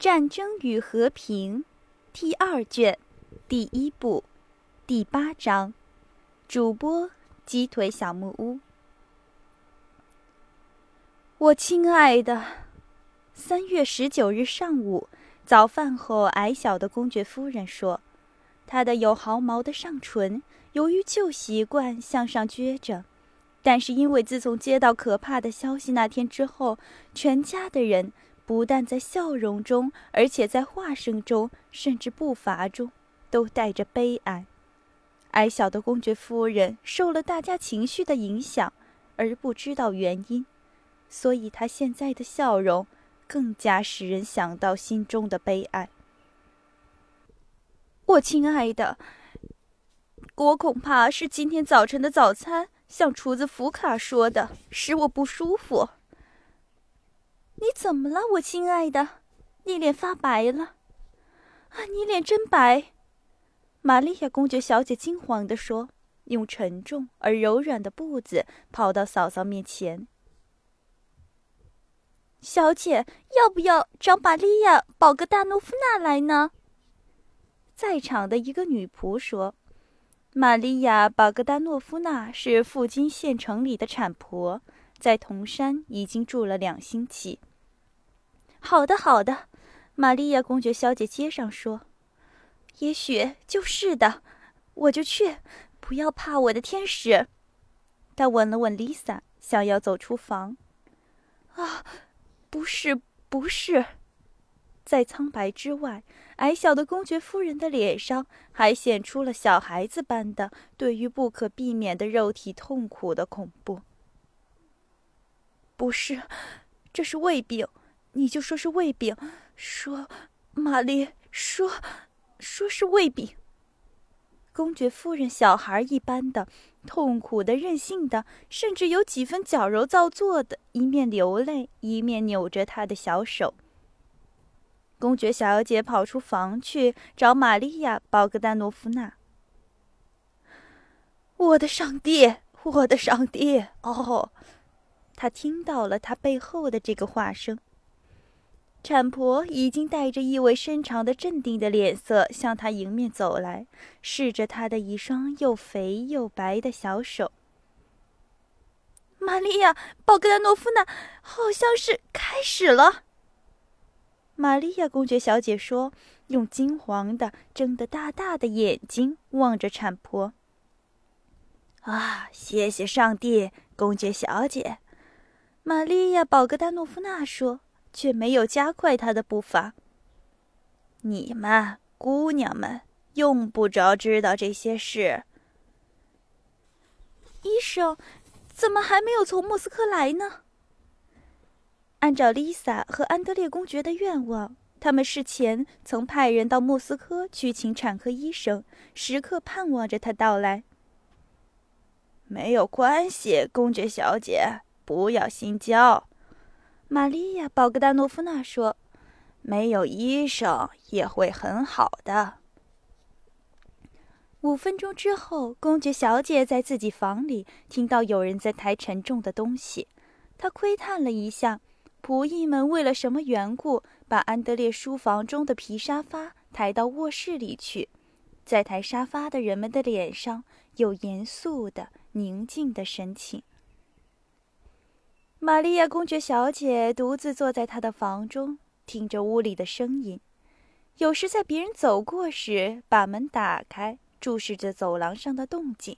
战争与和平》第二卷第一部第八章。主播鸡腿小木屋。我亲爱的，三月十九日上午早饭后，矮小的公爵夫人说，她的有毫毛的上唇由于旧习惯向上撅着。但是，因为自从接到可怕的消息那天之后，全家的人不但在笑容中，而且在话声中，甚至步伐中，都带着悲哀。矮小的公爵夫人受了大家情绪的影响，而不知道原因，所以她现在的笑容更加使人想到心中的悲哀。我亲爱的，我恐怕是今天早晨的早餐。像厨子福卡说的，使我不舒服。你怎么了，我亲爱的？你脸发白了。啊，你脸真白！玛利亚公爵小姐惊慌地说，用沉重而柔软的步子跑到嫂嫂面前。小姐，要不要找玛利亚·保格达诺夫娜来呢？在场的一个女仆说。玛利亚·保格达诺夫娜是附近县城里的产婆，在铜山已经住了两星期。好的，好的，玛利亚公爵小姐接上说：“也许就是的，我就去，不要怕，我的天使。”她吻了吻丽萨，想要走出房。啊，不是，不是。在苍白之外，矮小的公爵夫人的脸上还显出了小孩子般的对于不可避免的肉体痛苦的恐怖。不是，这是胃病，你就说是胃病。说，玛丽说，说是胃病。公爵夫人小孩一般的痛苦的、任性的，甚至有几分矫揉造作的，一面流泪，一面扭着她的小手。公爵小姐跑出房去找玛利亚·保格丹诺夫娜。我的上帝，我的上帝！哦，他听到了他背后的这个话声。产婆已经带着意味深长的镇定的脸色向他迎面走来，试着他的一双又肥又白的小手。玛利亚·保格丹诺夫娜，好像是开始了。玛利亚公爵小姐说：“用金黄的、睁得大大的眼睛望着产婆。”啊，谢谢上帝，公爵小姐，玛利亚·保格达诺夫娜说，却没有加快他的步伐。你们姑娘们用不着知道这些事。医生，怎么还没有从莫斯科来呢？按照丽萨和安德烈公爵的愿望，他们事前曾派人到莫斯科去请产科医生，时刻盼望着他到来。没有关系，公爵小姐，不要心焦。玛利亚·保格达诺夫娜说：“没有医生也会很好的。”五分钟之后，公爵小姐在自己房里听到有人在抬沉重的东西，她窥探了一下。仆役们为了什么缘故把安德烈书房中的皮沙发抬到卧室里去？在抬沙发的人们的脸上有严肃的、宁静的神情。玛利亚公爵小姐独自坐在她的房中，听着屋里的声音。有时在别人走过时，把门打开，注视着走廊上的动静。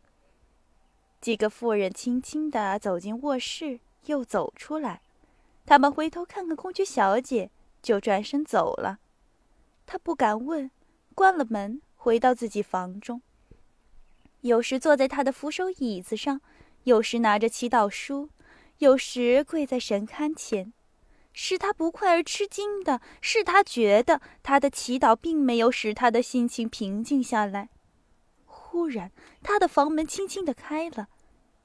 几个妇人轻轻地走进卧室，又走出来。他们回头看看公爵小姐，就转身走了。他不敢问，关了门，回到自己房中。有时坐在他的扶手椅子上，有时拿着祈祷书，有时跪在神龛前。使他不快而吃惊的是，他觉得他的祈祷并没有使他的心情平静下来。忽然，他的房门轻轻地开了，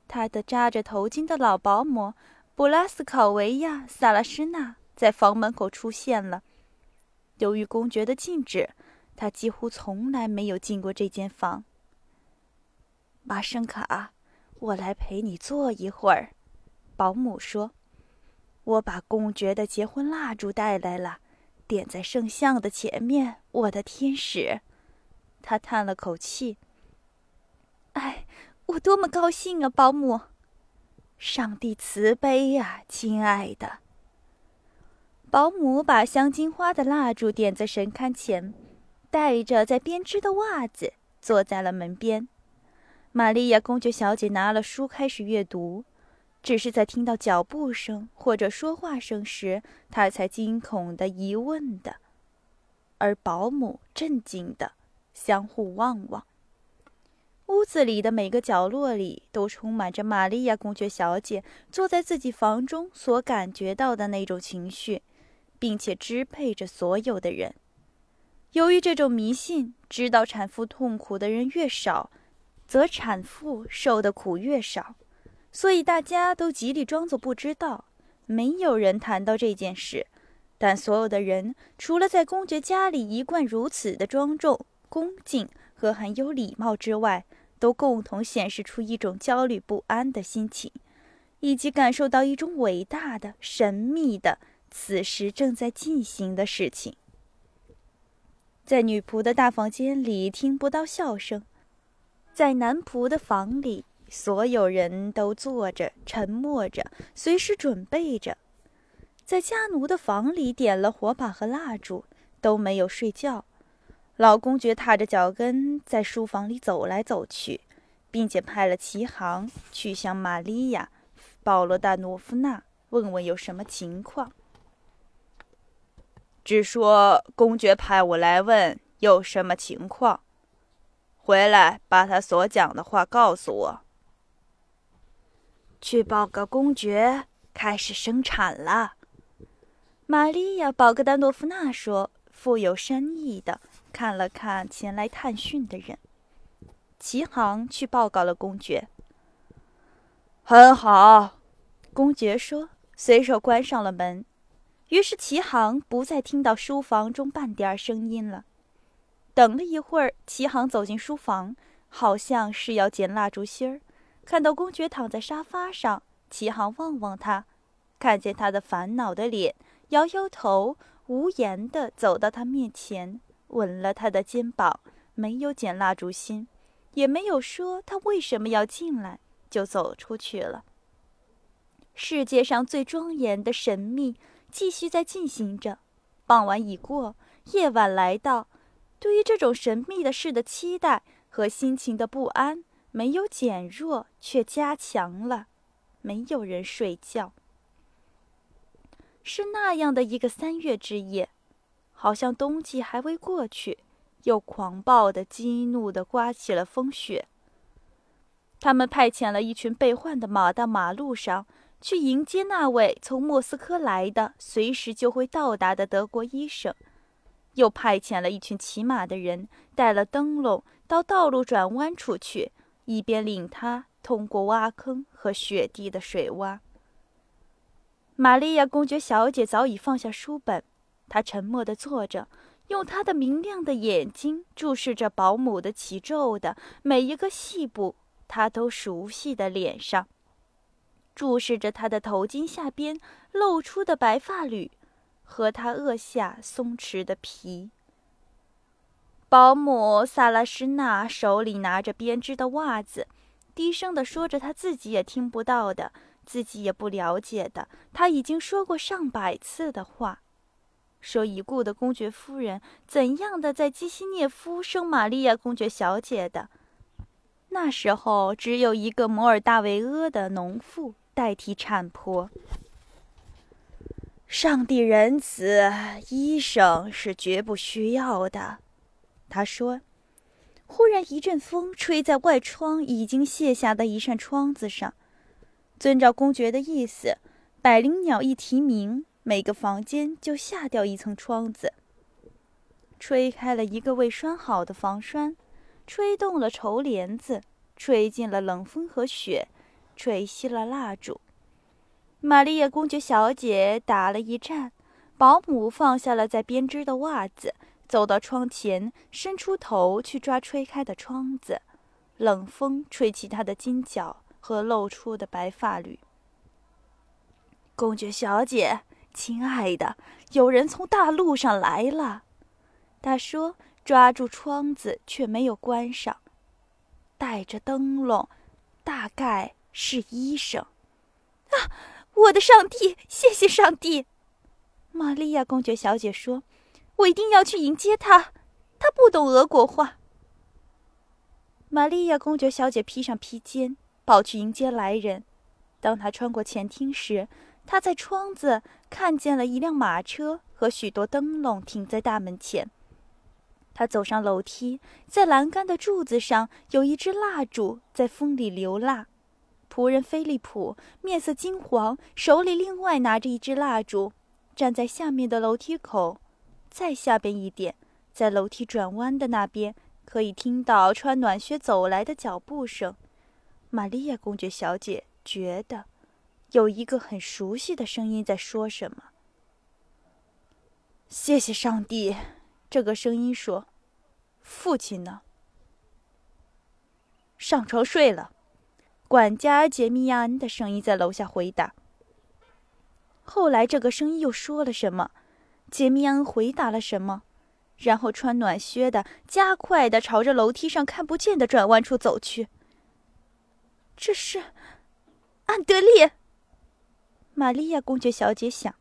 他的扎着头巾的老保姆。布拉斯考维亚·萨拉施纳在房门口出现了。由于公爵的禁止，他几乎从来没有进过这间房。马申卡，我来陪你坐一会儿。”保姆说，“我把公爵的结婚蜡烛带来了，点在圣像的前面，我的天使。他叹了口气。哎，我多么高兴啊，保姆！上帝慈悲呀，亲爱的。保姆把镶金花的蜡烛点在神龛前，带着在编织的袜子坐在了门边。玛利亚公爵小姐拿了书开始阅读，只是在听到脚步声或者说话声时，她才惊恐的疑问的，而保姆震惊的相互望望。屋子里的每个角落里都充满着玛利亚公爵小姐坐在自己房中所感觉到的那种情绪，并且支配着所有的人。由于这种迷信，知道产妇痛苦的人越少，则产妇受的苦越少，所以大家都极力装作不知道，没有人谈到这件事。但所有的人，除了在公爵家里一贯如此的庄重、恭敬和很有礼貌之外，都共同显示出一种焦虑不安的心情，以及感受到一种伟大的、神秘的、此时正在进行的事情。在女仆的大房间里听不到笑声，在男仆的房里，所有人都坐着、沉默着，随时准备着；在家奴的房里点了火把和蜡烛，都没有睡觉。老公爵踏着脚跟在书房里走来走去，并且派了齐航去向玛利亚·保罗达诺夫娜问问有什么情况。只说公爵派我来问有什么情况，回来把他所讲的话告诉我。去报告公爵，开始生产了。玛利亚·保格丹诺夫娜说，富有深意的。看了看前来探讯的人，齐航去报告了公爵。很好，公爵说，随手关上了门。于是齐航不再听到书房中半点声音了。等了一会儿，齐航走进书房，好像是要捡蜡烛芯儿。看到公爵躺在沙发上，齐航望望他，看见他的烦恼的脸，摇摇头，无言地走到他面前。吻了他的肩膀，没有捡蜡烛芯，也没有说他为什么要进来，就走出去了。世界上最庄严的神秘继续在进行着。傍晚已过，夜晚来到，对于这种神秘的事的期待和心情的不安没有减弱，却加强了。没有人睡觉。是那样的一个三月之夜。好像冬季还未过去，又狂暴的、激怒的刮起了风雪。他们派遣了一群被换的马到马路上，去迎接那位从莫斯科来的、随时就会到达的德国医生；又派遣了一群骑马的人，带了灯笼到道路转弯处去，一边领他通过挖坑和雪地的水洼。玛利亚公爵小姐早已放下书本。她沉默地坐着，用她的明亮的眼睛注视着保姆的起皱的每一个细部，她都熟悉的脸上，注视着她的头巾下边露出的白发缕，和她额下松弛的皮。保姆萨拉什娜手里拿着编织的袜子，低声地说着她自己也听不到的、自己也不了解的，她已经说过上百次的话。说已故的公爵夫人怎样的在基西涅夫生玛利亚公爵小姐的，那时候只有一个摩尔大维阿的农妇代替产婆。上帝仁慈，医生是绝不需要的，他说。忽然一阵风吹在外窗已经卸下的一扇窗子上，遵照公爵的意思，百灵鸟一啼鸣。每个房间就下掉一层窗子，吹开了一个未拴好的房栓，吹动了绸帘子，吹进了冷风和雪，吹熄了蜡烛。玛丽亚公爵小姐打了一站，保姆放下了在编织的袜子，走到窗前，伸出头去抓吹开的窗子，冷风吹起她的金角和露出的白发缕。公爵小姐。亲爱的，有人从大路上来了。”他说，抓住窗子却没有关上，带着灯笼，大概是医生。啊，我的上帝！谢谢上帝！玛利亚公爵小姐说：“我一定要去迎接他。他不懂俄国话。”玛利亚公爵小姐披上披肩，跑去迎接来人。当她穿过前厅时，她在窗子看见了一辆马车和许多灯笼停在大门前。她走上楼梯，在栏杆的柱子上有一支蜡烛在风里流蜡。仆人菲利普面色金黄，手里另外拿着一支蜡烛，站在下面的楼梯口。再下边一点，在楼梯转弯的那边。可以听到穿暖靴走来的脚步声。玛利亚公爵小姐觉得有一个很熟悉的声音在说什么。谢谢上帝，这个声音说：“父亲呢？上床睡了。”管家杰米亚恩的声音在楼下回答。后来，这个声音又说了什么？杰米亚恩回答了什么？然后穿暖靴的加快的朝着楼梯上看不见的转弯处走去。这是安德烈。玛利亚公爵小姐想，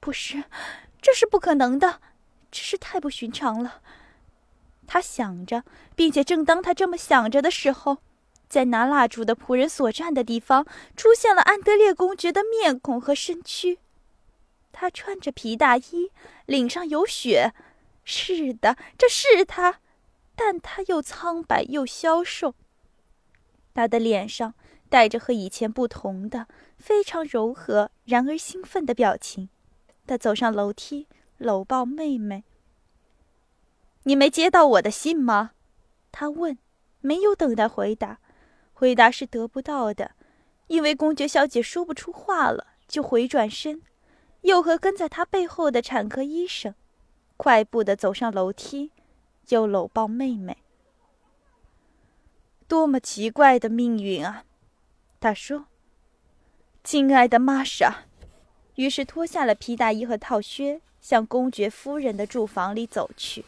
不是，这是不可能的，这是太不寻常了。她想着，并且正当她这么想着的时候，在拿蜡烛的仆人所站的地方，出现了安德烈公爵的面孔和身躯。他穿着皮大衣，领上有血。是的，这是他，但他又苍白又消瘦。他的脸上带着和以前不同的、非常柔和然而兴奋的表情。他走上楼梯，搂抱妹妹。“你没接到我的信吗？”他问。没有等待回答，回答是得不到的，因为公爵小姐说不出话了，就回转身，又和跟在他背后的产科医生。快步的走上楼梯，又搂抱妹妹。多么奇怪的命运啊！他说：“亲爱的玛莎。”于是脱下了皮大衣和套靴，向公爵夫人的住房里走去。